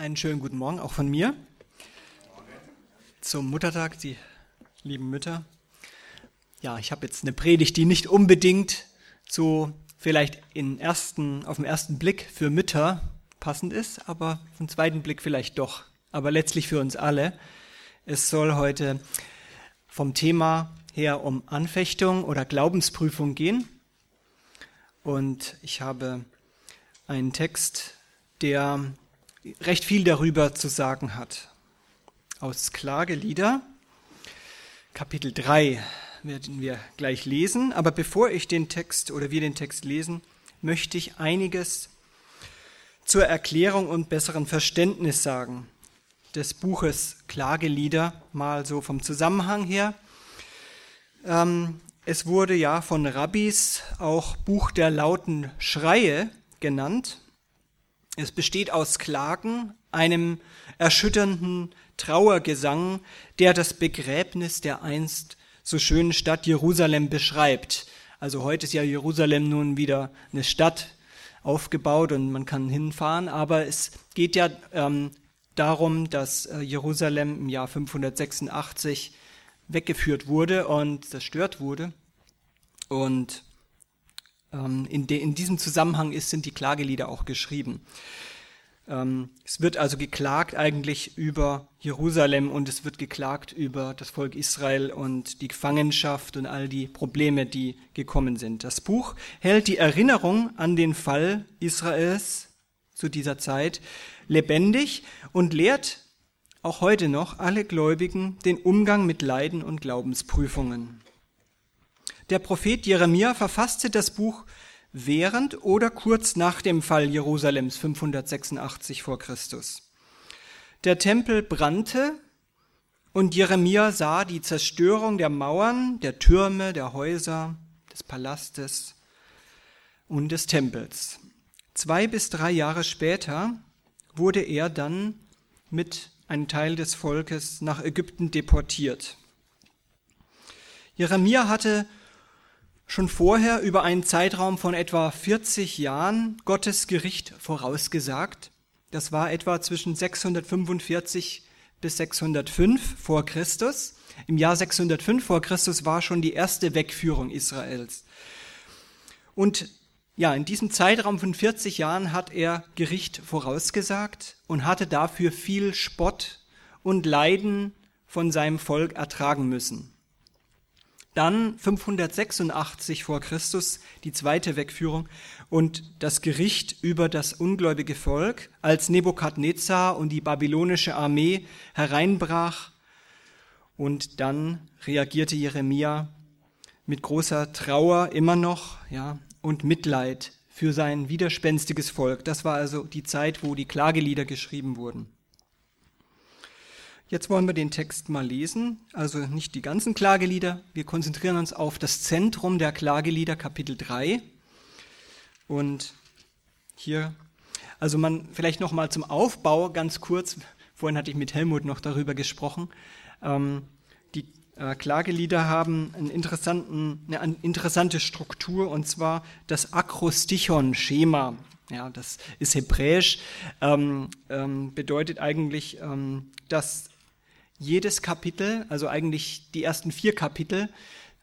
Einen schönen guten Morgen auch von mir. Zum Muttertag, die lieben Mütter. Ja, ich habe jetzt eine Predigt, die nicht unbedingt so vielleicht in ersten, auf den ersten Blick für Mütter passend ist, aber auf den zweiten Blick vielleicht doch. Aber letztlich für uns alle. Es soll heute vom Thema her um Anfechtung oder Glaubensprüfung gehen. Und ich habe einen Text, der recht viel darüber zu sagen hat. Aus Klagelieder, Kapitel 3 werden wir gleich lesen. Aber bevor ich den Text oder wir den Text lesen, möchte ich einiges zur Erklärung und besseren Verständnis sagen des Buches Klagelieder, mal so vom Zusammenhang her. Ähm, es wurde ja von Rabbis auch Buch der lauten Schreie genannt. Es besteht aus Klagen, einem erschütternden Trauergesang, der das Begräbnis der einst so schönen Stadt Jerusalem beschreibt. Also heute ist ja Jerusalem nun wieder eine Stadt aufgebaut und man kann hinfahren, aber es geht ja ähm, darum, dass äh, Jerusalem im Jahr 586 weggeführt wurde und zerstört wurde. Und in, de, in, diesem Zusammenhang ist, sind die Klagelieder auch geschrieben. Ähm, es wird also geklagt eigentlich über Jerusalem und es wird geklagt über das Volk Israel und die Gefangenschaft und all die Probleme, die gekommen sind. Das Buch hält die Erinnerung an den Fall Israels zu dieser Zeit lebendig und lehrt auch heute noch alle Gläubigen den Umgang mit Leiden und Glaubensprüfungen. Der Prophet Jeremia verfasste das Buch während oder kurz nach dem Fall Jerusalems 586 vor Christus. Der Tempel brannte und Jeremia sah die Zerstörung der Mauern, der Türme, der Häuser, des Palastes und des Tempels. Zwei bis drei Jahre später wurde er dann mit einem Teil des Volkes nach Ägypten deportiert. Jeremia hatte schon vorher über einen Zeitraum von etwa 40 Jahren Gottes Gericht vorausgesagt. Das war etwa zwischen 645 bis 605 vor Christus. Im Jahr 605 vor Christus war schon die erste Wegführung Israels. Und ja, in diesem Zeitraum von 40 Jahren hat er Gericht vorausgesagt und hatte dafür viel Spott und Leiden von seinem Volk ertragen müssen. Dann 586 vor Christus die zweite Wegführung und das Gericht über das ungläubige Volk, als Nebukadnezar und die babylonische Armee hereinbrach. Und dann reagierte Jeremia mit großer Trauer immer noch, ja, und Mitleid für sein widerspenstiges Volk. Das war also die Zeit, wo die Klagelieder geschrieben wurden. Jetzt wollen wir den Text mal lesen, also nicht die ganzen Klagelieder. Wir konzentrieren uns auf das Zentrum der Klagelieder, Kapitel 3. Und hier, also man vielleicht noch mal zum Aufbau ganz kurz. Vorhin hatte ich mit Helmut noch darüber gesprochen. Ähm, die äh, Klagelieder haben eine interessante Struktur und zwar das Akrostichon-Schema. Ja, das ist hebräisch, ähm, ähm, bedeutet eigentlich, ähm, dass jedes Kapitel, also eigentlich die ersten vier Kapitel,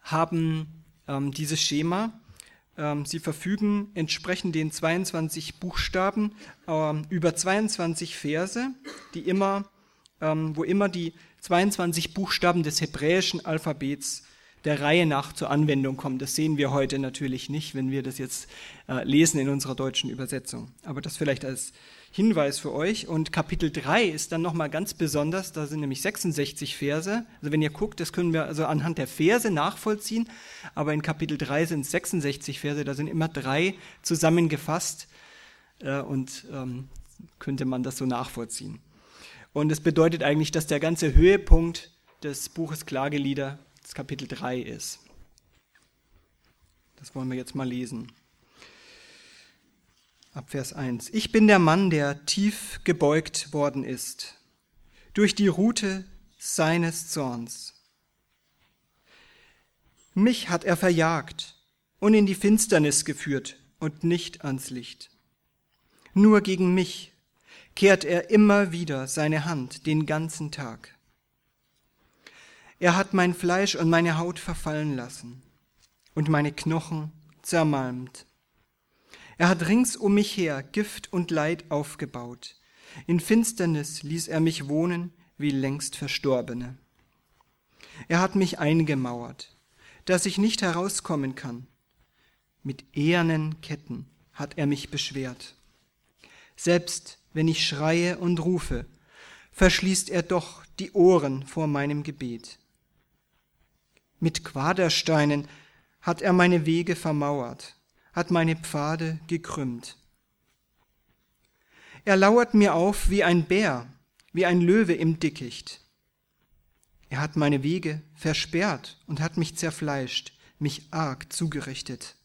haben ähm, dieses Schema. Ähm, sie verfügen entsprechend den 22 Buchstaben ähm, über 22 Verse, die immer, ähm, wo immer die 22 Buchstaben des hebräischen Alphabets der Reihe nach zur Anwendung kommen. Das sehen wir heute natürlich nicht, wenn wir das jetzt äh, lesen in unserer deutschen Übersetzung. Aber das vielleicht als Hinweis für euch. Und Kapitel 3 ist dann nochmal ganz besonders, da sind nämlich 66 Verse. Also wenn ihr guckt, das können wir also anhand der Verse nachvollziehen, aber in Kapitel 3 sind es 66 Verse, da sind immer drei zusammengefasst äh, und ähm, könnte man das so nachvollziehen. Und es bedeutet eigentlich, dass der ganze Höhepunkt des Buches Klagelieder das Kapitel 3 ist. Das wollen wir jetzt mal lesen ab Vers 1. Ich bin der Mann, der tief gebeugt worden ist durch die Rute seines Zorns. Mich hat er verjagt und in die Finsternis geführt und nicht ans Licht. Nur gegen mich, kehrt er immer wieder seine Hand den ganzen Tag. Er hat mein Fleisch und meine Haut verfallen lassen und meine Knochen zermalmt. Er hat rings um mich her Gift und Leid aufgebaut. In Finsternis ließ er mich wohnen wie längst Verstorbene. Er hat mich eingemauert, dass ich nicht herauskommen kann. Mit ehernen Ketten hat er mich beschwert. Selbst wenn ich schreie und rufe, verschließt er doch die Ohren vor meinem Gebet. Mit Quadersteinen hat er meine Wege vermauert, hat meine Pfade gekrümmt. Er lauert mir auf wie ein Bär, wie ein Löwe im Dickicht. Er hat meine Wege versperrt und hat mich zerfleischt, mich arg zugerichtet.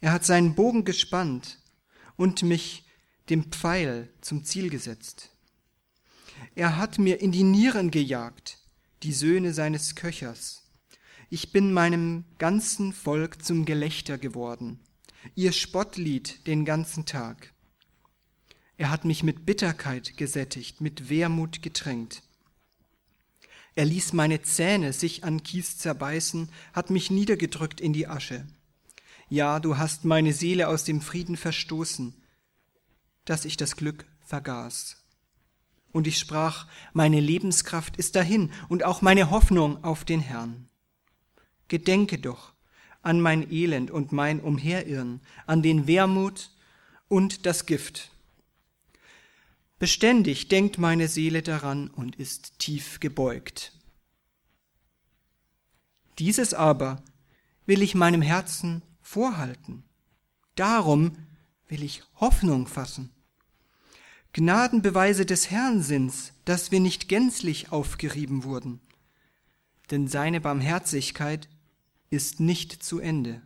Er hat seinen Bogen gespannt und mich dem Pfeil zum Ziel gesetzt. Er hat mir in die Nieren gejagt, die Söhne seines Köchers. Ich bin meinem ganzen Volk zum Gelächter geworden, ihr Spottlied den ganzen Tag. Er hat mich mit Bitterkeit gesättigt, mit Wermut getränkt. Er ließ meine Zähne sich an Kies zerbeißen, hat mich niedergedrückt in die Asche. Ja, du hast meine Seele aus dem Frieden verstoßen, dass ich das Glück vergaß. Und ich sprach, meine Lebenskraft ist dahin und auch meine Hoffnung auf den Herrn. Gedenke doch an mein Elend und mein Umherirren, an den Wermut und das Gift. Beständig denkt meine Seele daran und ist tief gebeugt. Dieses aber will ich meinem Herzen vorhalten. Darum will ich Hoffnung fassen. Gnadenbeweise des Herrn sind's, dass wir nicht gänzlich aufgerieben wurden. Denn seine Barmherzigkeit ist nicht zu Ende.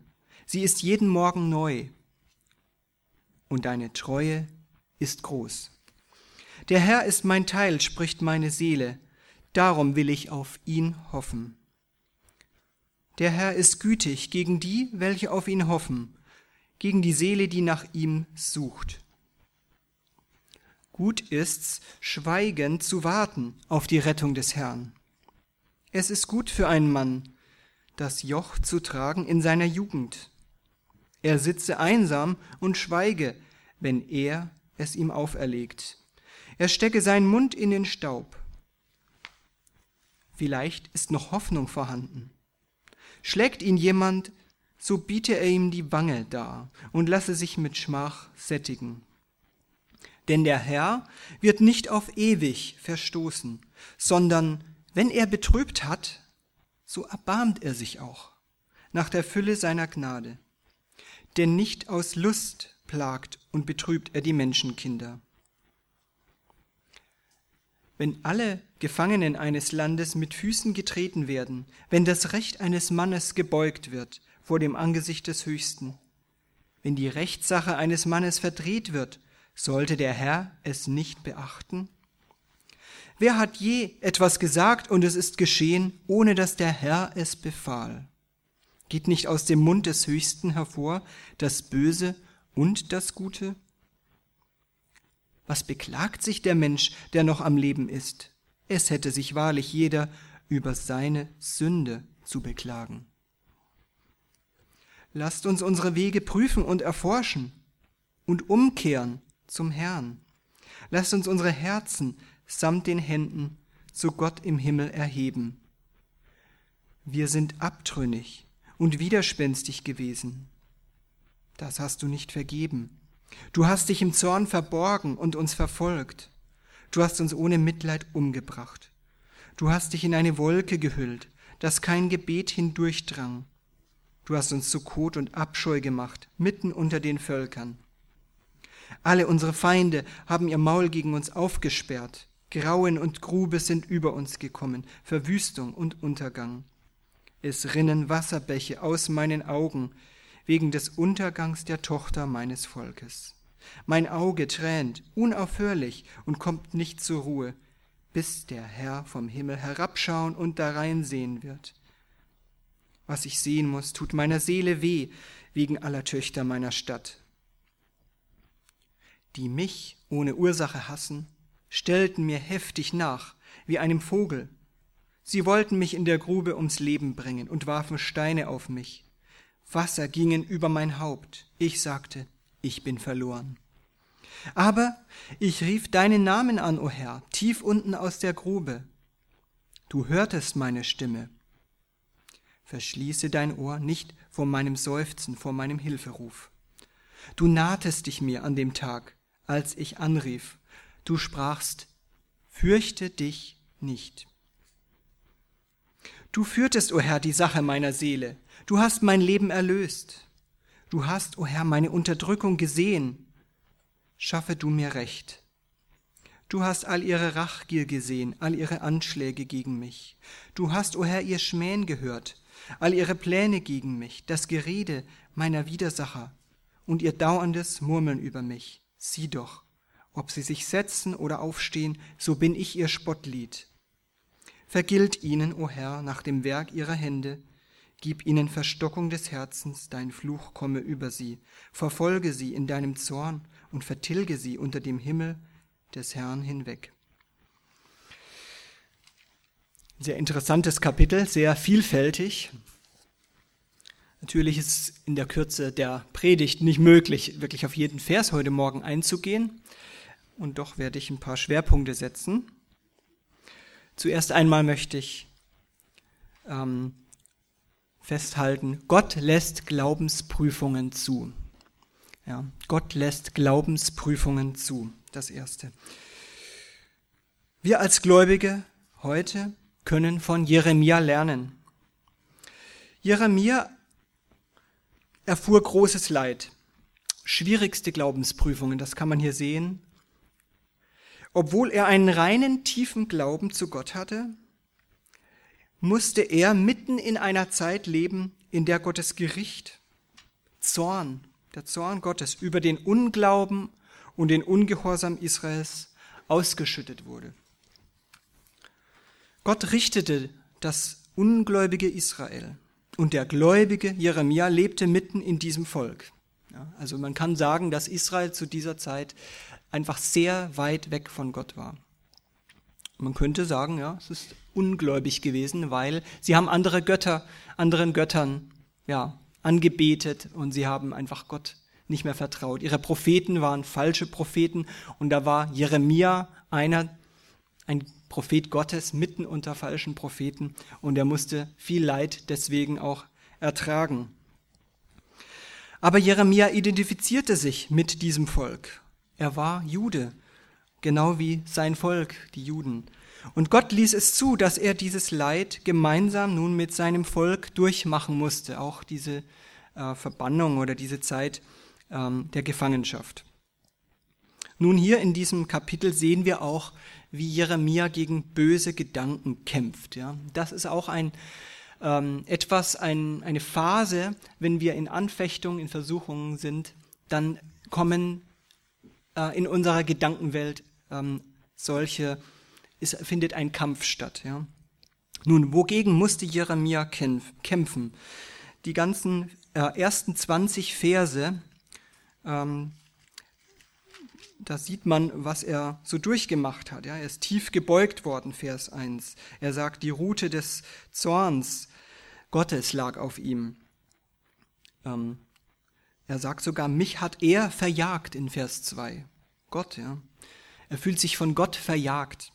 Sie ist jeden Morgen neu. Und deine Treue ist groß. Der Herr ist mein Teil, spricht meine Seele, darum will ich auf ihn hoffen. Der Herr ist gütig gegen die, welche auf ihn hoffen, gegen die Seele, die nach ihm sucht. Gut ist's, schweigend zu warten auf die Rettung des Herrn. Es ist gut für einen Mann, das Joch zu tragen in seiner Jugend. Er sitze einsam und schweige, wenn er es ihm auferlegt. Er stecke seinen Mund in den Staub. Vielleicht ist noch Hoffnung vorhanden. Schlägt ihn jemand, so biete er ihm die Wange dar und lasse sich mit Schmach sättigen. Denn der Herr wird nicht auf ewig verstoßen, sondern wenn er betrübt hat, so erbarmt er sich auch nach der Fülle seiner Gnade. Denn nicht aus Lust plagt und betrübt er die Menschenkinder, wenn alle Gefangenen eines Landes mit Füßen getreten werden, wenn das Recht eines Mannes gebeugt wird vor dem Angesicht des Höchsten, wenn die Rechtssache eines Mannes verdreht wird, sollte der Herr es nicht beachten? Wer hat je etwas gesagt und es ist geschehen, ohne dass der Herr es befahl? Geht nicht aus dem Mund des Höchsten hervor das Böse und das Gute? Was beklagt sich der Mensch, der noch am Leben ist? Es hätte sich wahrlich jeder über seine Sünde zu beklagen. Lasst uns unsere Wege prüfen und erforschen und umkehren zum Herrn. Lasst uns unsere Herzen samt den Händen zu Gott im Himmel erheben. Wir sind abtrünnig und widerspenstig gewesen. Das hast du nicht vergeben. Du hast dich im Zorn verborgen und uns verfolgt. Du hast uns ohne Mitleid umgebracht. Du hast dich in eine Wolke gehüllt, dass kein Gebet hindurchdrang. Du hast uns zu Kot und Abscheu gemacht, mitten unter den Völkern. Alle unsere Feinde haben ihr Maul gegen uns aufgesperrt. Grauen und Grube sind über uns gekommen, Verwüstung und Untergang. Es rinnen Wasserbäche aus meinen Augen, wegen des Untergangs der Tochter meines Volkes. Mein Auge tränt unaufhörlich und kommt nicht zur Ruhe, bis der Herr vom Himmel herabschauen und darein sehen wird. Was ich sehen muss, tut meiner Seele weh wegen aller Töchter meiner Stadt. die mich ohne Ursache hassen, stellten mir heftig nach, wie einem Vogel. Sie wollten mich in der Grube ums Leben bringen und warfen Steine auf mich. Wasser gingen über mein Haupt. Ich sagte, ich bin verloren. Aber ich rief deinen Namen an, o Herr, tief unten aus der Grube. Du hörtest meine Stimme. Verschließe dein Ohr nicht vor meinem Seufzen, vor meinem Hilferuf. Du nahtest dich mir an dem Tag, als ich anrief. Du sprachst, fürchte dich nicht. Du führtest, o Herr, die Sache meiner Seele. Du hast mein Leben erlöst. Du hast, o Herr, meine Unterdrückung gesehen. Schaffe du mir Recht. Du hast all ihre Rachgier gesehen, all ihre Anschläge gegen mich. Du hast, o Herr, ihr Schmähen gehört, all ihre Pläne gegen mich, das Gerede meiner Widersacher und ihr dauerndes Murmeln über mich. Sieh doch, ob sie sich setzen oder aufstehen, so bin ich ihr Spottlied. Vergilt ihnen, o Herr, nach dem Werk ihrer Hände, gib ihnen Verstockung des Herzens, dein Fluch komme über sie, verfolge sie in deinem Zorn und vertilge sie unter dem Himmel des Herrn hinweg. Sehr interessantes Kapitel, sehr vielfältig. Natürlich ist es in der Kürze der Predigt nicht möglich, wirklich auf jeden Vers heute Morgen einzugehen. Und doch werde ich ein paar Schwerpunkte setzen. Zuerst einmal möchte ich ähm, festhalten, Gott lässt Glaubensprüfungen zu. Ja, Gott lässt Glaubensprüfungen zu. Das Erste. Wir als Gläubige heute können von Jeremia lernen. Jeremia erfuhr großes Leid, schwierigste Glaubensprüfungen, das kann man hier sehen. Obwohl er einen reinen, tiefen Glauben zu Gott hatte, musste er mitten in einer Zeit leben, in der Gottes Gericht, Zorn, der Zorn Gottes über den Unglauben und den Ungehorsam Israels ausgeschüttet wurde. Gott richtete das ungläubige Israel und der gläubige Jeremia lebte mitten in diesem Volk. Also man kann sagen, dass Israel zu dieser Zeit einfach sehr weit weg von Gott war. Man könnte sagen, ja, es ist ungläubig gewesen, weil sie haben andere Götter, anderen Göttern, ja, angebetet und sie haben einfach Gott nicht mehr vertraut. Ihre Propheten waren falsche Propheten und da war Jeremia einer, ein Prophet Gottes mitten unter falschen Propheten und er musste viel Leid deswegen auch ertragen. Aber Jeremia identifizierte sich mit diesem Volk. Er war Jude, genau wie sein Volk, die Juden. Und Gott ließ es zu, dass er dieses Leid gemeinsam nun mit seinem Volk durchmachen musste, auch diese äh, Verbannung oder diese Zeit ähm, der Gefangenschaft. Nun hier in diesem Kapitel sehen wir auch, wie Jeremia gegen böse Gedanken kämpft. Ja. Das ist auch ein, ähm, etwas, ein, eine Phase, wenn wir in Anfechtungen, in Versuchungen sind, dann kommen äh, in unserer Gedankenwelt ähm, solche, es findet ein Kampf statt. Ja. Nun, wogegen musste Jeremia kämpfen? Die ganzen äh, ersten 20 Verse ähm, da sieht man, was er so durchgemacht hat. Ja, er ist tief gebeugt worden, Vers 1. Er sagt, die Rute des Zorns Gottes lag auf ihm. Ähm, er sagt sogar, mich hat er verjagt in Vers 2. Gott, ja. Er fühlt sich von Gott verjagt.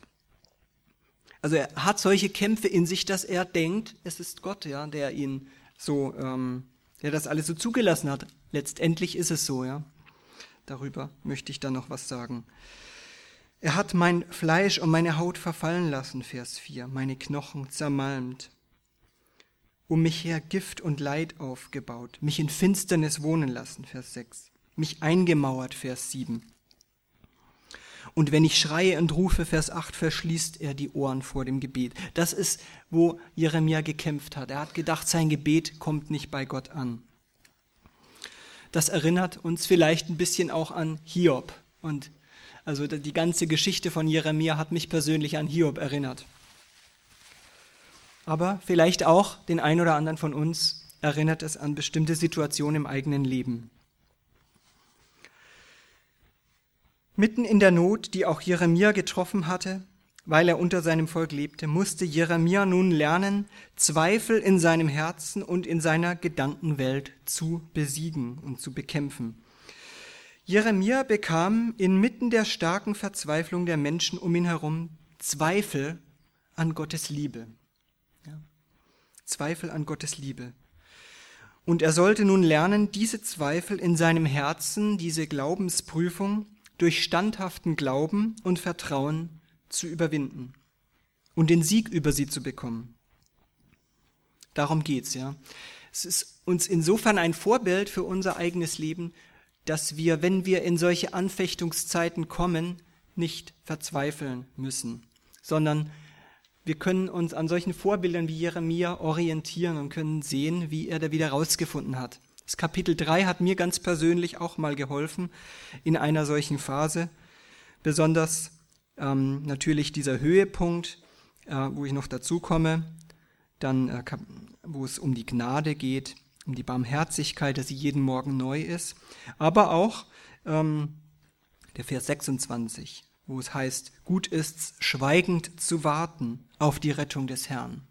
Also er hat solche Kämpfe in sich, dass er denkt, es ist Gott, ja, der ihn so, ähm, der das alles so zugelassen hat. Letztendlich ist es so, ja. Darüber möchte ich dann noch was sagen. Er hat mein Fleisch und meine Haut verfallen lassen, Vers 4, meine Knochen zermalmt. Um mich her Gift und Leid aufgebaut, mich in Finsternis wohnen lassen, Vers 6, mich eingemauert, Vers 7. Und wenn ich schreie und rufe, Vers 8, verschließt er die Ohren vor dem Gebet. Das ist, wo Jeremia gekämpft hat. Er hat gedacht, sein Gebet kommt nicht bei Gott an das erinnert uns vielleicht ein bisschen auch an Hiob. Und also die ganze Geschichte von Jeremia hat mich persönlich an Hiob erinnert. Aber vielleicht auch den einen oder anderen von uns erinnert es an bestimmte Situationen im eigenen Leben. Mitten in der Not, die auch Jeremia getroffen hatte, weil er unter seinem Volk lebte, musste Jeremia nun lernen, Zweifel in seinem Herzen und in seiner Gedankenwelt zu besiegen und zu bekämpfen. Jeremia bekam inmitten der starken Verzweiflung der Menschen um ihn herum Zweifel an Gottes Liebe. Zweifel an Gottes Liebe. Und er sollte nun lernen, diese Zweifel in seinem Herzen, diese Glaubensprüfung durch standhaften Glauben und Vertrauen zu überwinden und den Sieg über sie zu bekommen. Darum geht's, ja. Es ist uns insofern ein Vorbild für unser eigenes Leben, dass wir, wenn wir in solche Anfechtungszeiten kommen, nicht verzweifeln müssen, sondern wir können uns an solchen Vorbildern wie Jeremia orientieren und können sehen, wie er da wieder rausgefunden hat. Das Kapitel 3 hat mir ganz persönlich auch mal geholfen in einer solchen Phase. Besonders ähm, natürlich dieser Höhepunkt, äh, wo ich noch dazu komme, dann äh, wo es um die Gnade geht, um die Barmherzigkeit, dass sie jeden Morgen neu ist, aber auch ähm, der Vers 26, wo es heißt, gut ist's, schweigend zu warten auf die Rettung des Herrn.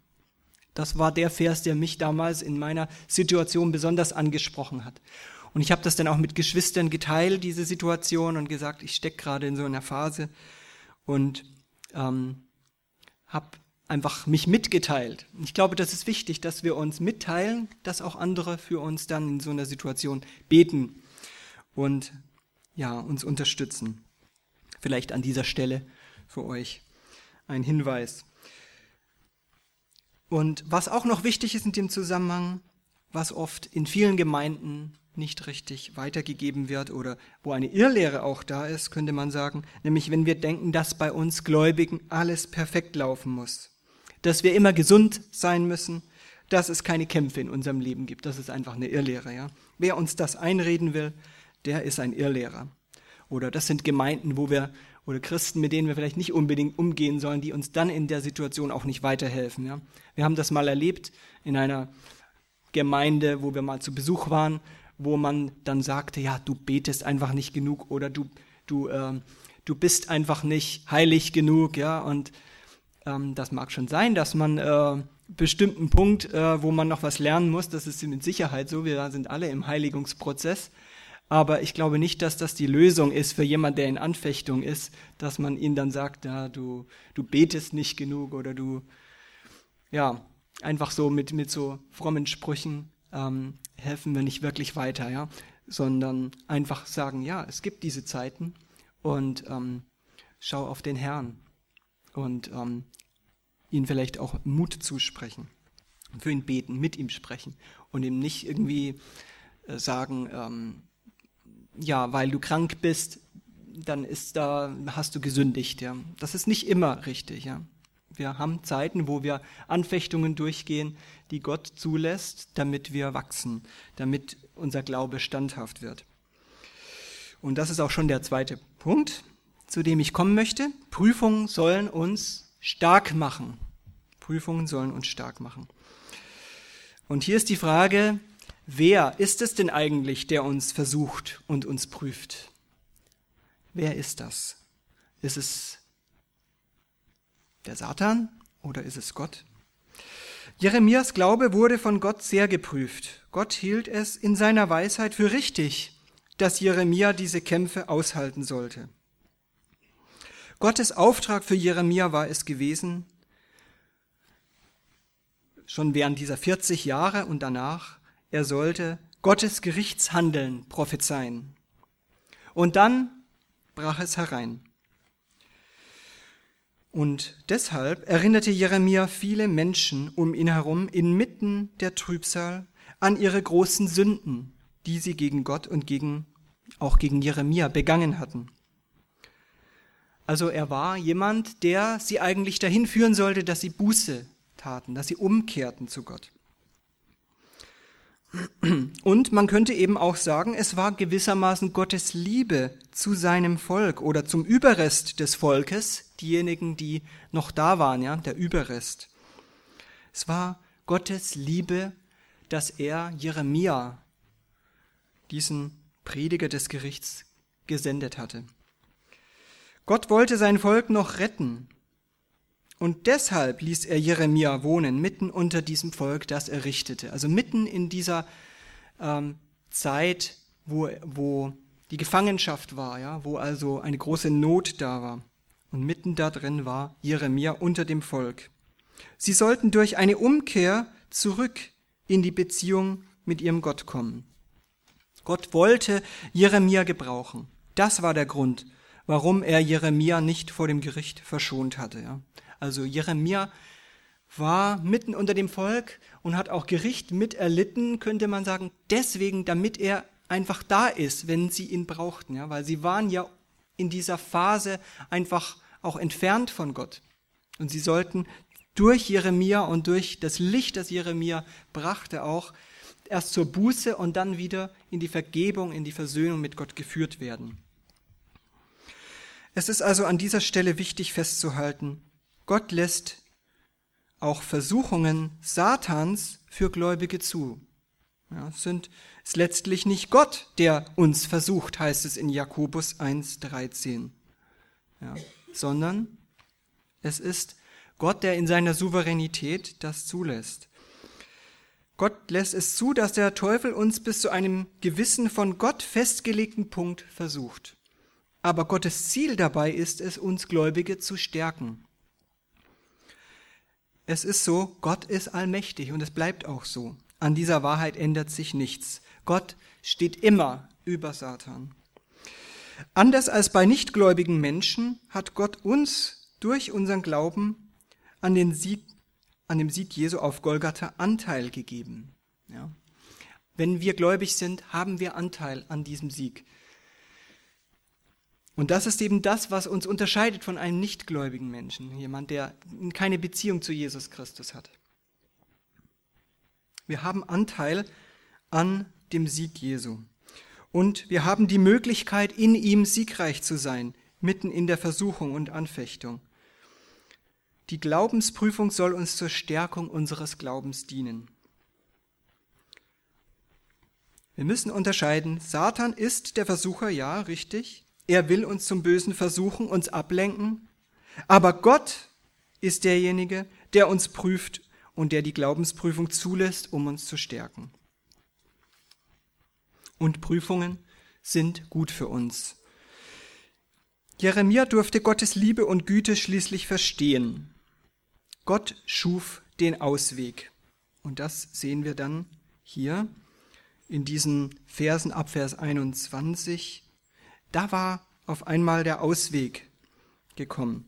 Das war der Vers, der mich damals in meiner Situation besonders angesprochen hat. Und ich habe das dann auch mit Geschwistern geteilt, diese Situation, und gesagt, ich stecke gerade in so einer Phase und ähm, habe einfach mich mitgeteilt. Ich glaube, das ist wichtig, dass wir uns mitteilen, dass auch andere für uns dann in so einer Situation beten und ja, uns unterstützen. Vielleicht an dieser Stelle für euch ein Hinweis. Und was auch noch wichtig ist in dem Zusammenhang, was oft in vielen Gemeinden nicht richtig weitergegeben wird oder wo eine Irrlehre auch da ist, könnte man sagen, nämlich wenn wir denken, dass bei uns Gläubigen alles perfekt laufen muss, dass wir immer gesund sein müssen, dass es keine Kämpfe in unserem Leben gibt. Das ist einfach eine Irrlehre. Ja? Wer uns das einreden will, der ist ein Irrlehrer. Oder das sind Gemeinden, wo wir oder Christen, mit denen wir vielleicht nicht unbedingt umgehen sollen, die uns dann in der Situation auch nicht weiterhelfen. Ja? Wir haben das mal erlebt in einer Gemeinde, wo wir mal zu Besuch waren, wo man dann sagte, ja, du betest einfach nicht genug oder du, du, äh, du bist einfach nicht heilig genug, ja, und ähm, das mag schon sein, dass man äh, bestimmten Punkt, äh, wo man noch was lernen muss, das ist mit Sicherheit so, wir sind alle im Heiligungsprozess, aber ich glaube nicht, dass das die Lösung ist für jemand, der in Anfechtung ist, dass man ihm dann sagt, ja, du, du betest nicht genug oder du, ja, einfach so mit, mit so frommen Sprüchen ähm, helfen wir nicht wirklich weiter, ja, sondern einfach sagen, ja, es gibt diese Zeiten und ähm, schau auf den Herrn und ähm, ihn vielleicht auch Mut zusprechen, für ihn beten, mit ihm sprechen und ihm nicht irgendwie äh, sagen, ähm, ja, weil du krank bist, dann ist da, hast du gesündigt, ja. Das ist nicht immer richtig, ja. Wir haben Zeiten, wo wir Anfechtungen durchgehen, die Gott zulässt, damit wir wachsen, damit unser Glaube standhaft wird. Und das ist auch schon der zweite Punkt, zu dem ich kommen möchte. Prüfungen sollen uns stark machen. Prüfungen sollen uns stark machen. Und hier ist die Frage, Wer ist es denn eigentlich, der uns versucht und uns prüft? Wer ist das? Ist es der Satan oder ist es Gott? Jeremias Glaube wurde von Gott sehr geprüft. Gott hielt es in seiner Weisheit für richtig, dass Jeremia diese Kämpfe aushalten sollte. Gottes Auftrag für Jeremia war es gewesen, schon während dieser 40 Jahre und danach, er sollte Gottes Gerichtshandeln prophezeien. Und dann brach es herein. Und deshalb erinnerte Jeremia viele Menschen um ihn herum inmitten der Trübsal an ihre großen Sünden, die sie gegen Gott und gegen, auch gegen Jeremia begangen hatten. Also er war jemand, der sie eigentlich dahin führen sollte, dass sie Buße taten, dass sie umkehrten zu Gott. Und man könnte eben auch sagen, es war gewissermaßen Gottes Liebe zu seinem Volk oder zum Überrest des Volkes, diejenigen, die noch da waren, ja, der Überrest. Es war Gottes Liebe, dass er Jeremia, diesen Prediger des Gerichts, gesendet hatte. Gott wollte sein Volk noch retten. Und deshalb ließ er Jeremia wohnen, mitten unter diesem Volk, das er richtete. Also mitten in dieser ähm, Zeit, wo, wo die Gefangenschaft war, ja, wo also eine große Not da war. Und mitten da drin war Jeremia unter dem Volk. Sie sollten durch eine Umkehr zurück in die Beziehung mit ihrem Gott kommen. Gott wollte Jeremia gebrauchen. Das war der Grund, warum er Jeremia nicht vor dem Gericht verschont hatte. Ja. Also Jeremia war mitten unter dem Volk und hat auch Gericht miterlitten, könnte man sagen, deswegen, damit er einfach da ist, wenn sie ihn brauchten, ja, weil sie waren ja in dieser Phase einfach auch entfernt von Gott. Und sie sollten durch Jeremia und durch das Licht, das Jeremia brachte, auch erst zur Buße und dann wieder in die Vergebung, in die Versöhnung mit Gott geführt werden. Es ist also an dieser Stelle wichtig festzuhalten, Gott lässt auch Versuchungen Satans für Gläubige zu. Ja, es sind, ist letztlich nicht Gott, der uns versucht, heißt es in Jakobus 1,13, ja, sondern es ist Gott, der in seiner Souveränität das zulässt. Gott lässt es zu, dass der Teufel uns bis zu einem gewissen von Gott festgelegten Punkt versucht. Aber Gottes Ziel dabei ist es, uns Gläubige zu stärken. Es ist so, Gott ist allmächtig und es bleibt auch so. An dieser Wahrheit ändert sich nichts. Gott steht immer über Satan. Anders als bei nichtgläubigen Menschen hat Gott uns durch unseren Glauben an, den Sieg, an dem Sieg Jesu auf Golgatha Anteil gegeben. Ja. Wenn wir gläubig sind, haben wir Anteil an diesem Sieg. Und das ist eben das, was uns unterscheidet von einem nichtgläubigen Menschen, jemand, der keine Beziehung zu Jesus Christus hat. Wir haben Anteil an dem Sieg Jesu. Und wir haben die Möglichkeit, in ihm siegreich zu sein, mitten in der Versuchung und Anfechtung. Die Glaubensprüfung soll uns zur Stärkung unseres Glaubens dienen. Wir müssen unterscheiden, Satan ist der Versucher, ja, richtig, er will uns zum Bösen versuchen, uns ablenken. Aber Gott ist derjenige, der uns prüft und der die Glaubensprüfung zulässt, um uns zu stärken. Und Prüfungen sind gut für uns. Jeremia durfte Gottes Liebe und Güte schließlich verstehen. Gott schuf den Ausweg. Und das sehen wir dann hier in diesen Versen ab Vers 21 da war auf einmal der Ausweg gekommen.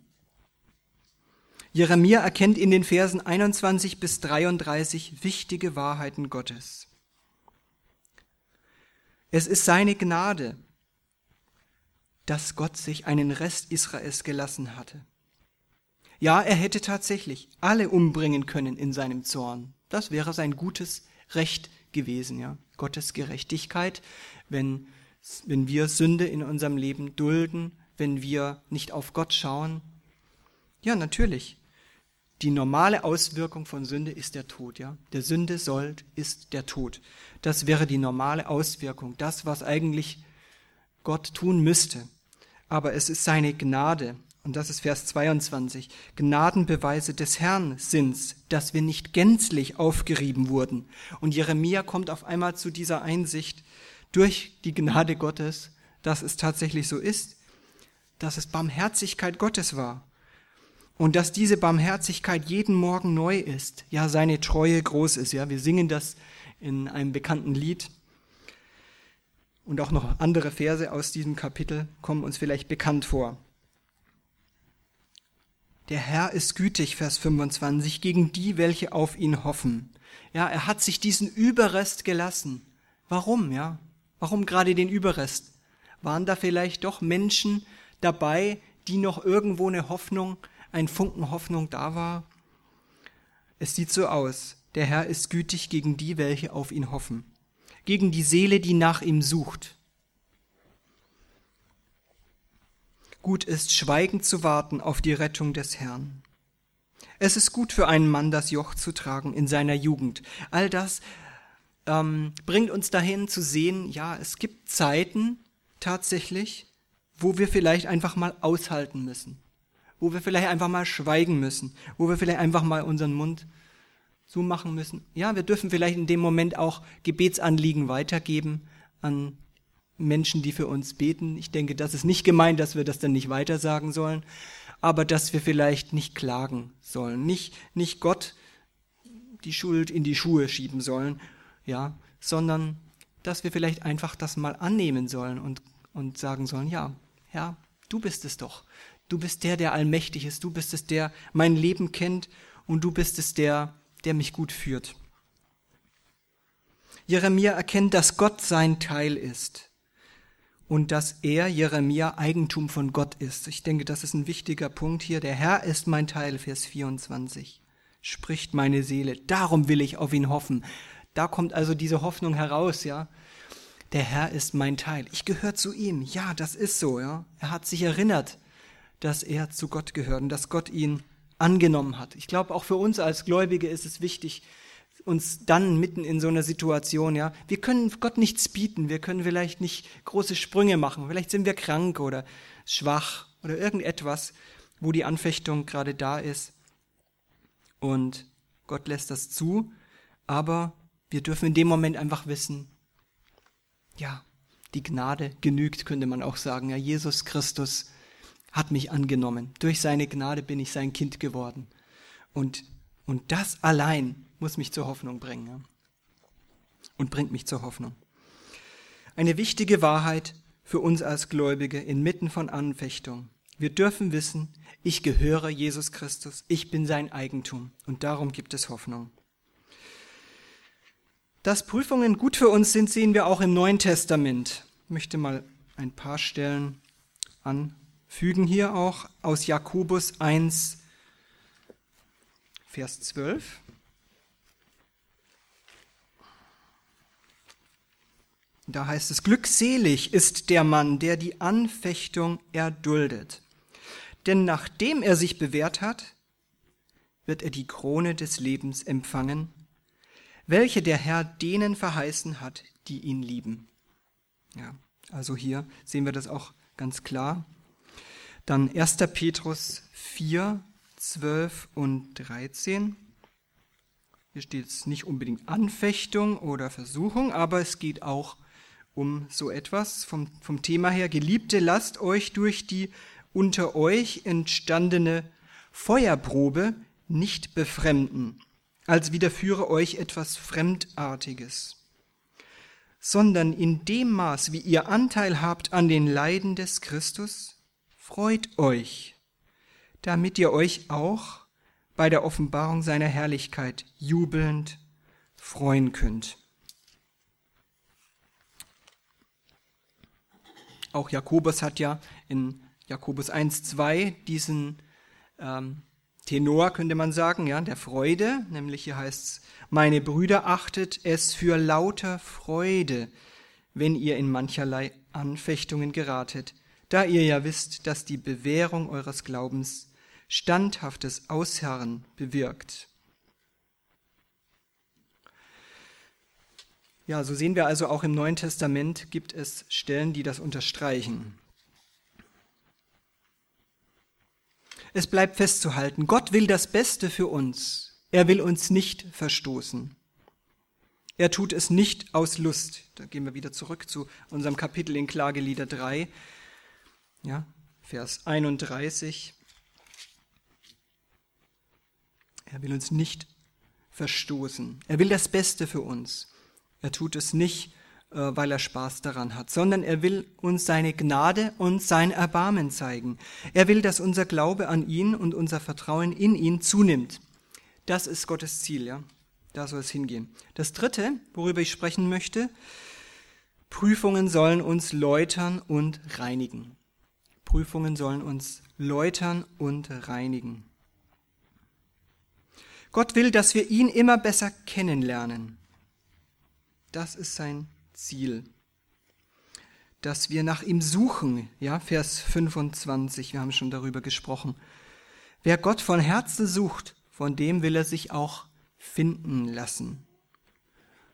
Jeremia erkennt in den Versen 21 bis 33 wichtige Wahrheiten Gottes. Es ist seine Gnade, dass Gott sich einen Rest Israels gelassen hatte. Ja, er hätte tatsächlich alle umbringen können in seinem Zorn. Das wäre sein gutes Recht gewesen, ja. Gottes Gerechtigkeit, wenn wenn wir Sünde in unserem Leben dulden, wenn wir nicht auf Gott schauen? Ja, natürlich. Die normale Auswirkung von Sünde ist der Tod, ja. Der Sünde sollt ist der Tod. Das wäre die normale Auswirkung, das, was eigentlich Gott tun müsste. Aber es ist seine Gnade, und das ist Vers 22, Gnadenbeweise des Herrn sind's, dass wir nicht gänzlich aufgerieben wurden. Und Jeremia kommt auf einmal zu dieser Einsicht, durch die Gnade Gottes, dass es tatsächlich so ist, dass es Barmherzigkeit Gottes war und dass diese Barmherzigkeit jeden Morgen neu ist, ja, seine Treue groß ist, ja, wir singen das in einem bekannten Lied und auch noch andere Verse aus diesem Kapitel kommen uns vielleicht bekannt vor. Der Herr ist gütig, Vers 25, gegen die, welche auf ihn hoffen. Ja, er hat sich diesen Überrest gelassen. Warum, ja? Warum gerade den Überrest? Waren da vielleicht doch Menschen dabei, die noch irgendwo eine Hoffnung, ein Funken Hoffnung da war? Es sieht so aus. Der Herr ist gütig gegen die, welche auf ihn hoffen, gegen die Seele, die nach ihm sucht. Gut ist, schweigend zu warten auf die Rettung des Herrn. Es ist gut für einen Mann, das Joch zu tragen in seiner Jugend. All das ähm, bringt uns dahin zu sehen, ja, es gibt Zeiten tatsächlich, wo wir vielleicht einfach mal aushalten müssen, wo wir vielleicht einfach mal schweigen müssen, wo wir vielleicht einfach mal unseren Mund zumachen müssen. Ja, wir dürfen vielleicht in dem Moment auch Gebetsanliegen weitergeben an Menschen, die für uns beten. Ich denke, das ist nicht gemeint, dass wir das dann nicht weitersagen sollen, aber dass wir vielleicht nicht klagen sollen, nicht, nicht Gott die Schuld in die Schuhe schieben sollen, ja, sondern dass wir vielleicht einfach das mal annehmen sollen und, und sagen sollen, ja, Herr, du bist es doch. Du bist der, der allmächtig ist. Du bist es, der mein Leben kennt und du bist es, der, der mich gut führt. Jeremia erkennt, dass Gott sein Teil ist und dass er, Jeremia, Eigentum von Gott ist. Ich denke, das ist ein wichtiger Punkt hier. Der Herr ist mein Teil, Vers 24, spricht meine Seele. Darum will ich auf ihn hoffen. Da kommt also diese Hoffnung heraus, ja. Der Herr ist mein Teil. Ich gehöre zu ihm. Ja, das ist so, ja. Er hat sich erinnert, dass er zu Gott gehört und dass Gott ihn angenommen hat. Ich glaube, auch für uns als Gläubige ist es wichtig, uns dann mitten in so einer Situation, ja, wir können Gott nichts bieten, wir können vielleicht nicht große Sprünge machen, vielleicht sind wir krank oder schwach oder irgendetwas, wo die Anfechtung gerade da ist. Und Gott lässt das zu, aber wir dürfen in dem Moment einfach wissen, ja, die Gnade genügt, könnte man auch sagen. Ja, Jesus Christus hat mich angenommen. Durch seine Gnade bin ich sein Kind geworden. Und, und das allein muss mich zur Hoffnung bringen. Ja? Und bringt mich zur Hoffnung. Eine wichtige Wahrheit für uns als Gläubige inmitten von Anfechtung. Wir dürfen wissen, ich gehöre Jesus Christus, ich bin sein Eigentum und darum gibt es Hoffnung. Dass Prüfungen gut für uns sind, sehen wir auch im Neuen Testament. Ich möchte mal ein paar Stellen anfügen hier auch aus Jakobus 1, Vers 12. Da heißt es, glückselig ist der Mann, der die Anfechtung erduldet. Denn nachdem er sich bewährt hat, wird er die Krone des Lebens empfangen, welche der Herr denen verheißen hat, die ihn lieben. Ja, also hier sehen wir das auch ganz klar. Dann 1. Petrus 4, 12 und 13. Hier steht es nicht unbedingt Anfechtung oder Versuchung, aber es geht auch um so etwas vom, vom Thema her. Geliebte, lasst euch durch die unter euch entstandene Feuerprobe nicht befremden als widerführe euch etwas Fremdartiges, sondern in dem Maß, wie ihr Anteil habt an den Leiden des Christus, freut euch, damit ihr euch auch bei der Offenbarung seiner Herrlichkeit jubelnd freuen könnt. Auch Jakobus hat ja in Jakobus 1.2 diesen ähm, Tenor könnte man sagen, ja, der Freude, nämlich hier heißt es, meine Brüder, achtet es für lauter Freude, wenn ihr in mancherlei Anfechtungen geratet, da ihr ja wisst, dass die Bewährung eures Glaubens standhaftes Ausharren bewirkt. Ja, so sehen wir also auch im Neuen Testament gibt es Stellen, die das unterstreichen. Es bleibt festzuhalten, Gott will das Beste für uns. Er will uns nicht verstoßen. Er tut es nicht aus Lust. Da gehen wir wieder zurück zu unserem Kapitel in Klagelieder 3, ja, Vers 31. Er will uns nicht verstoßen. Er will das Beste für uns. Er tut es nicht äh, weil er Spaß daran hat, sondern er will uns seine Gnade und sein Erbarmen zeigen. Er will, dass unser Glaube an ihn und unser Vertrauen in ihn zunimmt. Das ist Gottes Ziel, ja. Da soll es hingehen. Das dritte, worüber ich sprechen möchte, Prüfungen sollen uns läutern und reinigen. Prüfungen sollen uns läutern und reinigen. Gott will, dass wir ihn immer besser kennenlernen. Das ist sein Ziel. Dass wir nach ihm suchen, ja, Vers 25, wir haben schon darüber gesprochen. Wer Gott von Herzen sucht, von dem will er sich auch finden lassen.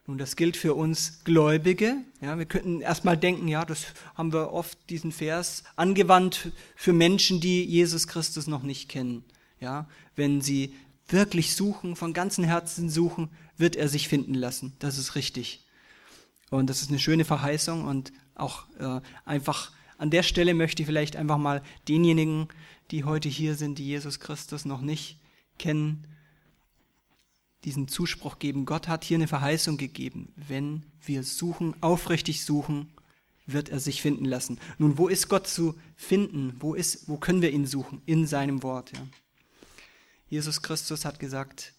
Nun, das gilt für uns Gläubige. Ja, wir könnten erstmal denken, ja, das haben wir oft diesen Vers angewandt für Menschen, die Jesus Christus noch nicht kennen. Ja, wenn sie wirklich suchen, von ganzem Herzen suchen, wird er sich finden lassen. Das ist richtig. Und das ist eine schöne Verheißung und auch äh, einfach an der Stelle möchte ich vielleicht einfach mal denjenigen, die heute hier sind, die Jesus Christus noch nicht kennen, diesen Zuspruch geben. Gott hat hier eine Verheißung gegeben. Wenn wir suchen, aufrichtig suchen, wird er sich finden lassen. Nun, wo ist Gott zu finden? Wo ist, wo können wir ihn suchen? In seinem Wort. Ja. Jesus Christus hat gesagt,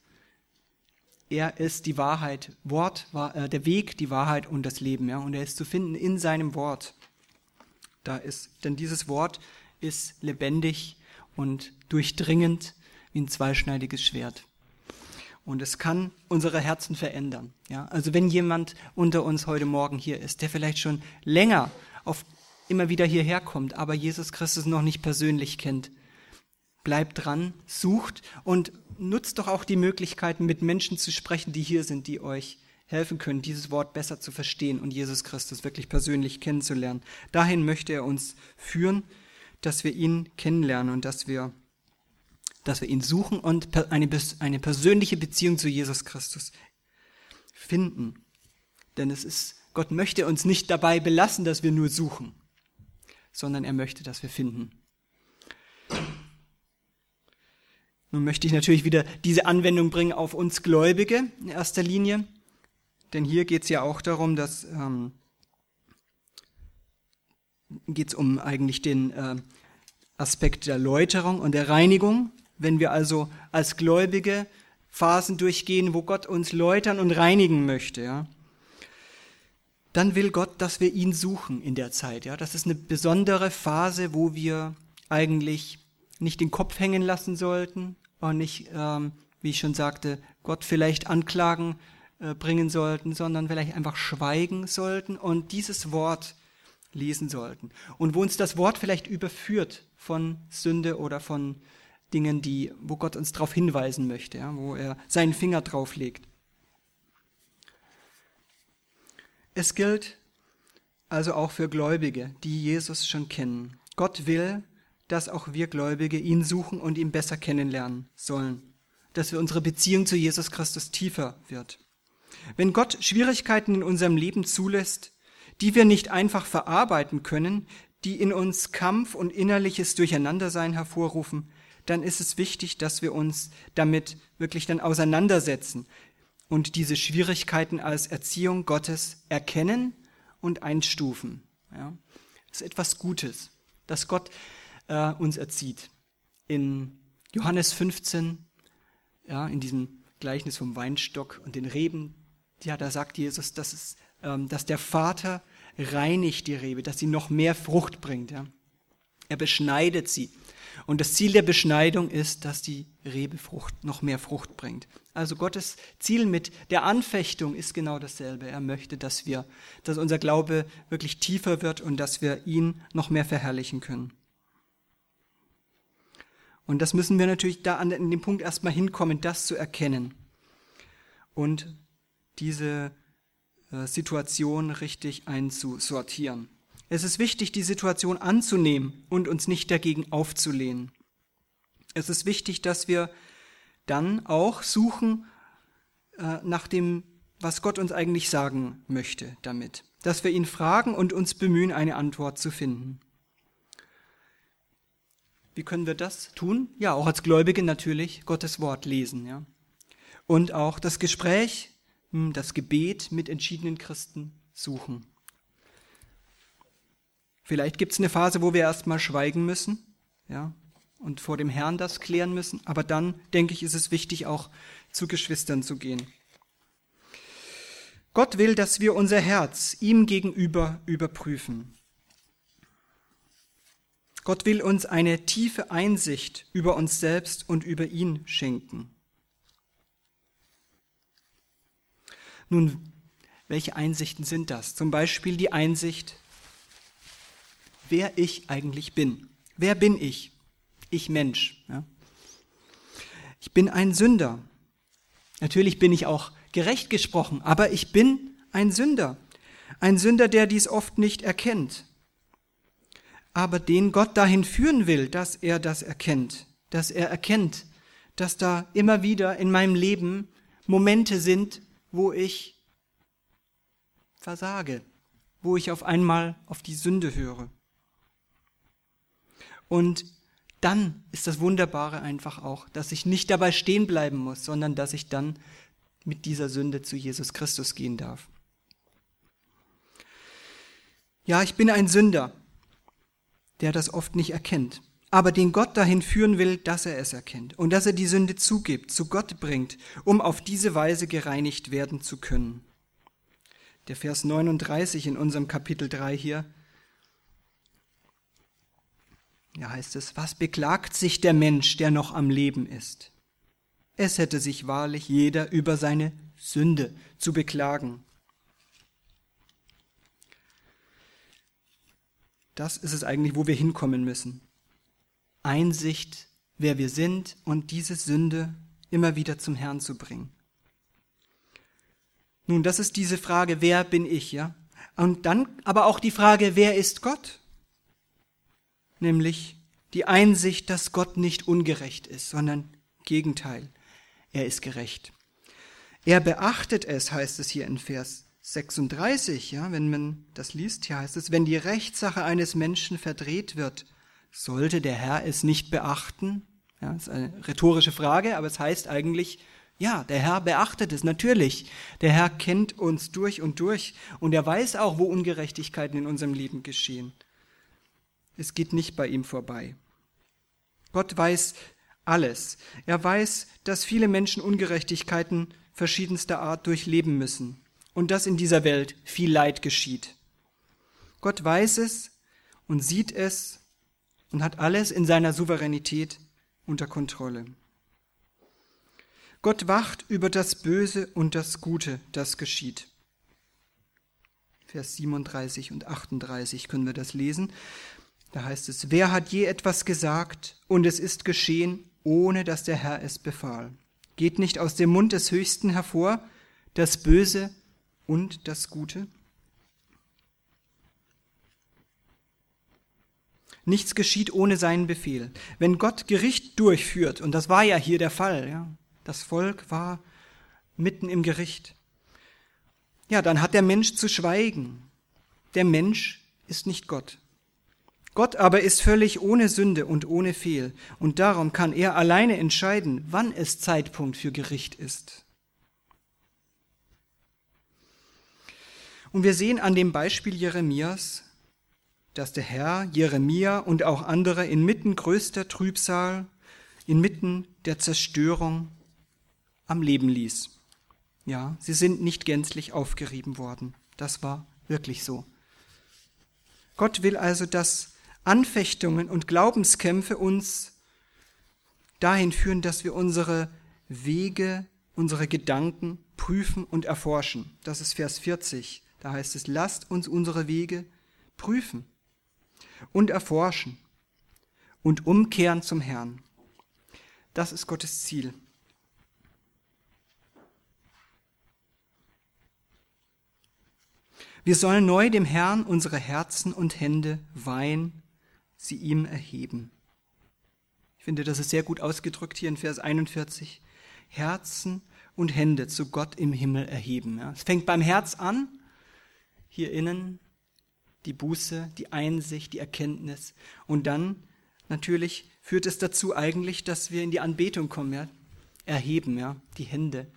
er ist die Wahrheit, Wort, äh, der Weg, die Wahrheit und das Leben. Ja, und er ist zu finden in seinem Wort. Da ist, denn dieses Wort ist lebendig und durchdringend wie ein zweischneidiges Schwert. Und es kann unsere Herzen verändern. Ja, also wenn jemand unter uns heute Morgen hier ist, der vielleicht schon länger auf, immer wieder hierher kommt, aber Jesus Christus noch nicht persönlich kennt, bleibt dran, sucht und nutzt doch auch die Möglichkeiten, mit Menschen zu sprechen, die hier sind, die euch helfen können, dieses Wort besser zu verstehen und Jesus Christus wirklich persönlich kennenzulernen. Dahin möchte er uns führen, dass wir ihn kennenlernen und dass wir dass wir ihn suchen und eine, eine persönliche Beziehung zu Jesus Christus finden. Denn es ist, Gott möchte uns nicht dabei belassen, dass wir nur suchen, sondern er möchte, dass wir finden. Nun möchte ich natürlich wieder diese Anwendung bringen auf uns Gläubige in erster Linie, denn hier geht es ja auch darum, dass ähm, geht es um eigentlich den äh, Aspekt der Läuterung und der Reinigung. Wenn wir also als Gläubige Phasen durchgehen, wo Gott uns läutern und reinigen möchte, ja, dann will Gott, dass wir ihn suchen in der Zeit. Ja, das ist eine besondere Phase, wo wir eigentlich nicht den Kopf hängen lassen sollten und nicht, ähm, wie ich schon sagte, Gott vielleicht Anklagen äh, bringen sollten, sondern vielleicht einfach schweigen sollten und dieses Wort lesen sollten. Und wo uns das Wort vielleicht überführt von Sünde oder von Dingen, die, wo Gott uns darauf hinweisen möchte, ja, wo er seinen Finger drauf legt. Es gilt also auch für Gläubige, die Jesus schon kennen. Gott will, dass auch wir Gläubige ihn suchen und ihn besser kennenlernen sollen, dass wir unsere Beziehung zu Jesus Christus tiefer wird. Wenn Gott Schwierigkeiten in unserem Leben zulässt, die wir nicht einfach verarbeiten können, die in uns Kampf und innerliches Durcheinandersein hervorrufen, dann ist es wichtig, dass wir uns damit wirklich dann auseinandersetzen und diese Schwierigkeiten als Erziehung Gottes erkennen und einstufen. Ja, das ist etwas Gutes, dass Gott äh, uns erzieht. In Johannes 15, ja, in diesem Gleichnis vom Weinstock und den Reben, ja, da sagt Jesus, dass, es, ähm, dass der Vater reinigt die Rebe, dass sie noch mehr Frucht bringt. Ja. Er beschneidet sie. Und das Ziel der Beschneidung ist, dass die Rebe Frucht, noch mehr Frucht bringt. Also Gottes Ziel mit der Anfechtung ist genau dasselbe. Er möchte, dass wir, dass unser Glaube wirklich tiefer wird und dass wir ihn noch mehr verherrlichen können. Und das müssen wir natürlich da an dem Punkt erstmal hinkommen, das zu erkennen und diese äh, Situation richtig einzusortieren. Es ist wichtig, die Situation anzunehmen und uns nicht dagegen aufzulehnen. Es ist wichtig, dass wir dann auch suchen äh, nach dem, was Gott uns eigentlich sagen möchte damit. Dass wir ihn fragen und uns bemühen, eine Antwort zu finden. Wie können wir das tun? Ja, auch als Gläubige natürlich Gottes Wort lesen, ja. Und auch das Gespräch, hm, das Gebet mit entschiedenen Christen suchen. Vielleicht gibt es eine Phase, wo wir erstmal schweigen müssen, ja, und vor dem Herrn das klären müssen. Aber dann, denke ich, ist es wichtig, auch zu Geschwistern zu gehen. Gott will, dass wir unser Herz ihm gegenüber überprüfen. Gott will uns eine tiefe Einsicht über uns selbst und über ihn schenken. Nun, welche Einsichten sind das? Zum Beispiel die Einsicht, wer ich eigentlich bin. Wer bin ich? Ich Mensch. Ja? Ich bin ein Sünder. Natürlich bin ich auch gerecht gesprochen, aber ich bin ein Sünder. Ein Sünder, der dies oft nicht erkennt. Aber den Gott dahin führen will, dass er das erkennt, dass er erkennt, dass da immer wieder in meinem Leben Momente sind, wo ich versage, wo ich auf einmal auf die Sünde höre. Und dann ist das Wunderbare einfach auch, dass ich nicht dabei stehen bleiben muss, sondern dass ich dann mit dieser Sünde zu Jesus Christus gehen darf. Ja, ich bin ein Sünder, der das oft nicht erkennt, aber den Gott dahin führen will, dass er es erkennt und dass er die Sünde zugibt, zu Gott bringt, um auf diese Weise gereinigt werden zu können. Der Vers 39 in unserem Kapitel 3 hier, ja heißt es, was beklagt sich der Mensch, der noch am Leben ist? Es hätte sich wahrlich jeder über seine Sünde zu beklagen. Das ist es eigentlich, wo wir hinkommen müssen. Einsicht, wer wir sind und diese Sünde immer wieder zum Herrn zu bringen. Nun, das ist diese Frage, wer bin ich, ja? Und dann aber auch die Frage, wer ist Gott? Nämlich die Einsicht, dass Gott nicht ungerecht ist, sondern Gegenteil, er ist gerecht. Er beachtet es, heißt es hier in Vers 36, ja, wenn man das liest, hier heißt es, wenn die Rechtssache eines Menschen verdreht wird, sollte der Herr es nicht beachten? Ja, das ist eine rhetorische Frage, aber es heißt eigentlich, ja, der Herr beachtet es, natürlich. Der Herr kennt uns durch und durch und er weiß auch, wo Ungerechtigkeiten in unserem Leben geschehen. Es geht nicht bei ihm vorbei. Gott weiß alles. Er weiß, dass viele Menschen Ungerechtigkeiten verschiedenster Art durchleben müssen und dass in dieser Welt viel Leid geschieht. Gott weiß es und sieht es und hat alles in seiner Souveränität unter Kontrolle. Gott wacht über das Böse und das Gute, das geschieht. Vers 37 und 38 können wir das lesen. Da heißt es, wer hat je etwas gesagt und es ist geschehen, ohne dass der Herr es befahl? Geht nicht aus dem Mund des Höchsten hervor das Böse und das Gute? Nichts geschieht ohne seinen Befehl. Wenn Gott Gericht durchführt, und das war ja hier der Fall, ja, das Volk war mitten im Gericht, ja, dann hat der Mensch zu schweigen. Der Mensch ist nicht Gott. Gott aber ist völlig ohne Sünde und ohne Fehl, und darum kann er alleine entscheiden, wann es Zeitpunkt für Gericht ist. Und wir sehen an dem Beispiel Jeremias, dass der Herr Jeremia und auch andere inmitten größter Trübsal, inmitten der Zerstörung am Leben ließ. Ja, sie sind nicht gänzlich aufgerieben worden. Das war wirklich so. Gott will also, dass Anfechtungen und Glaubenskämpfe uns dahin führen, dass wir unsere Wege, unsere Gedanken prüfen und erforschen. Das ist Vers 40. Da heißt es, lasst uns unsere Wege prüfen und erforschen und umkehren zum Herrn. Das ist Gottes Ziel. Wir sollen neu dem Herrn unsere Herzen und Hände weihen, sie ihm erheben. Ich finde, das ist sehr gut ausgedrückt hier in Vers 41. Herzen und Hände zu Gott im Himmel erheben. Ja. Es fängt beim Herz an hier innen die Buße, die Einsicht, die Erkenntnis. Und dann natürlich führt es dazu eigentlich, dass wir in die Anbetung kommen, ja? erheben, ja, die Hände.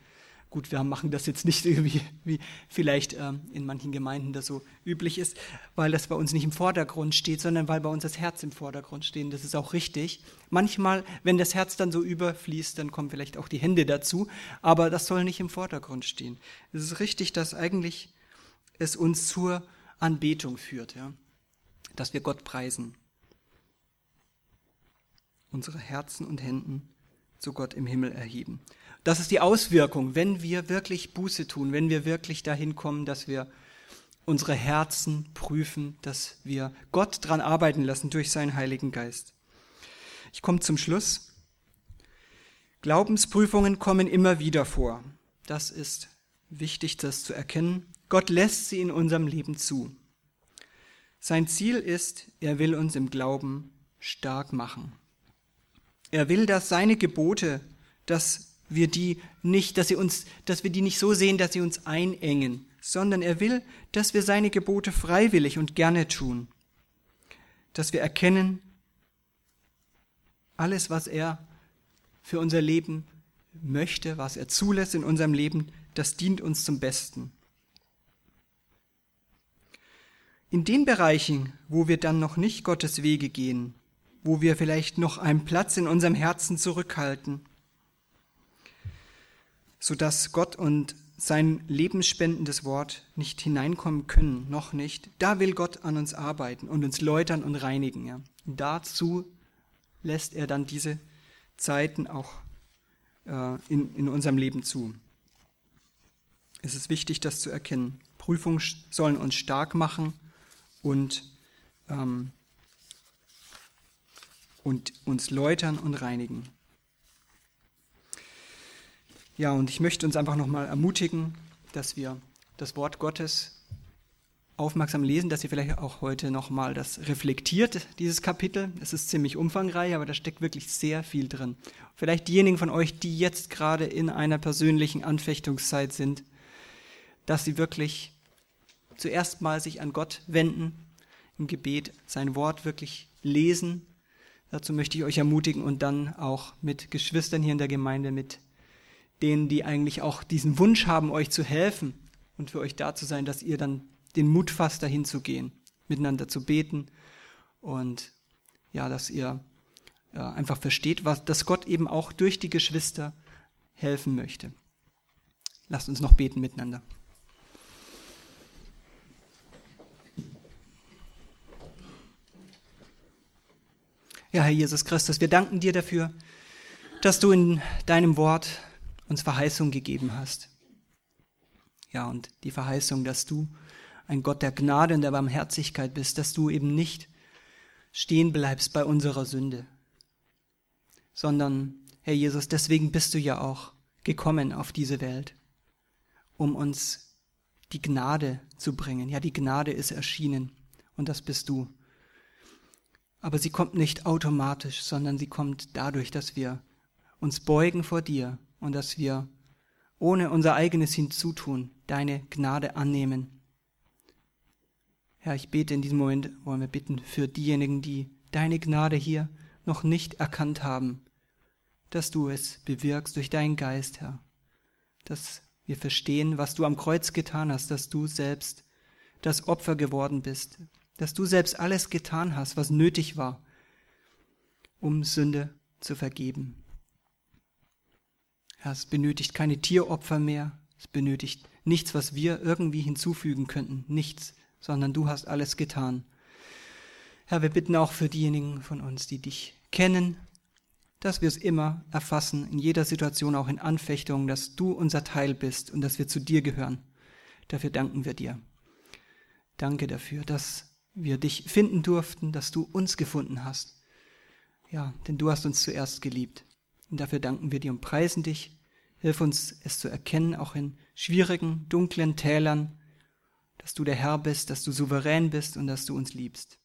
Gut, wir machen das jetzt nicht irgendwie, wie vielleicht ähm, in manchen Gemeinden das so üblich ist, weil das bei uns nicht im Vordergrund steht, sondern weil bei uns das Herz im Vordergrund steht. Das ist auch richtig. Manchmal, wenn das Herz dann so überfließt, dann kommen vielleicht auch die Hände dazu, aber das soll nicht im Vordergrund stehen. Es ist richtig, dass eigentlich es uns zur Anbetung führt, ja? dass wir Gott preisen. Unsere Herzen und Händen zu Gott im Himmel erheben. Das ist die Auswirkung, wenn wir wirklich Buße tun, wenn wir wirklich dahin kommen, dass wir unsere Herzen prüfen, dass wir Gott dran arbeiten lassen durch seinen Heiligen Geist. Ich komme zum Schluss. Glaubensprüfungen kommen immer wieder vor. Das ist wichtig, das zu erkennen. Gott lässt sie in unserem Leben zu. Sein Ziel ist, er will uns im Glauben stark machen. Er will, dass seine Gebote, dass wir die nicht, dass sie uns, dass wir die nicht so sehen, dass sie uns einengen, sondern er will, dass wir seine Gebote freiwillig und gerne tun. Dass wir erkennen, alles, was er für unser Leben möchte, was er zulässt in unserem Leben, das dient uns zum Besten. In den Bereichen, wo wir dann noch nicht Gottes Wege gehen, wo wir vielleicht noch einen Platz in unserem Herzen zurückhalten, sodass Gott und sein lebensspendendes Wort nicht hineinkommen können, noch nicht. Da will Gott an uns arbeiten und uns läutern und reinigen. Ja. dazu lässt er dann diese Zeiten auch äh, in, in unserem Leben zu. Es ist wichtig, das zu erkennen. Prüfungen sollen uns stark machen und, ähm, und uns läutern und reinigen. Ja, und ich möchte uns einfach nochmal ermutigen, dass wir das Wort Gottes aufmerksam lesen, dass ihr vielleicht auch heute nochmal das reflektiert, dieses Kapitel. Es ist ziemlich umfangreich, aber da steckt wirklich sehr viel drin. Vielleicht diejenigen von euch, die jetzt gerade in einer persönlichen Anfechtungszeit sind, dass sie wirklich zuerst mal sich an Gott wenden, im Gebet sein Wort wirklich lesen. Dazu möchte ich euch ermutigen und dann auch mit Geschwistern hier in der Gemeinde, mit denen, die eigentlich auch diesen Wunsch haben, euch zu helfen und für euch da zu sein, dass ihr dann den Mut fasst, dahin zu gehen, miteinander zu beten und ja, dass ihr ja, einfach versteht, was, dass Gott eben auch durch die Geschwister helfen möchte. Lasst uns noch beten miteinander. Ja, Herr Jesus Christus, wir danken dir dafür, dass du in deinem Wort uns Verheißung gegeben hast. Ja, und die Verheißung, dass du ein Gott der Gnade und der Barmherzigkeit bist, dass du eben nicht stehen bleibst bei unserer Sünde, sondern, Herr Jesus, deswegen bist du ja auch gekommen auf diese Welt, um uns die Gnade zu bringen. Ja, die Gnade ist erschienen und das bist du. Aber sie kommt nicht automatisch, sondern sie kommt dadurch, dass wir uns beugen vor dir und dass wir ohne unser eigenes Hinzutun deine Gnade annehmen. Herr, ich bete in diesem Moment, wollen wir bitten für diejenigen, die deine Gnade hier noch nicht erkannt haben, dass du es bewirkst durch deinen Geist, Herr, dass wir verstehen, was du am Kreuz getan hast, dass du selbst das Opfer geworden bist, dass du selbst alles getan hast, was nötig war, um Sünde zu vergeben. Es benötigt keine Tieropfer mehr. Es benötigt nichts, was wir irgendwie hinzufügen könnten. Nichts, sondern du hast alles getan. Herr, wir bitten auch für diejenigen von uns, die dich kennen, dass wir es immer erfassen, in jeder Situation, auch in Anfechtungen, dass du unser Teil bist und dass wir zu dir gehören. Dafür danken wir dir. Danke dafür, dass wir dich finden durften, dass du uns gefunden hast. Ja, denn du hast uns zuerst geliebt. Und dafür danken wir dir und preisen dich. Hilf uns, es zu erkennen, auch in schwierigen, dunklen Tälern, dass du der Herr bist, dass du souverän bist und dass du uns liebst.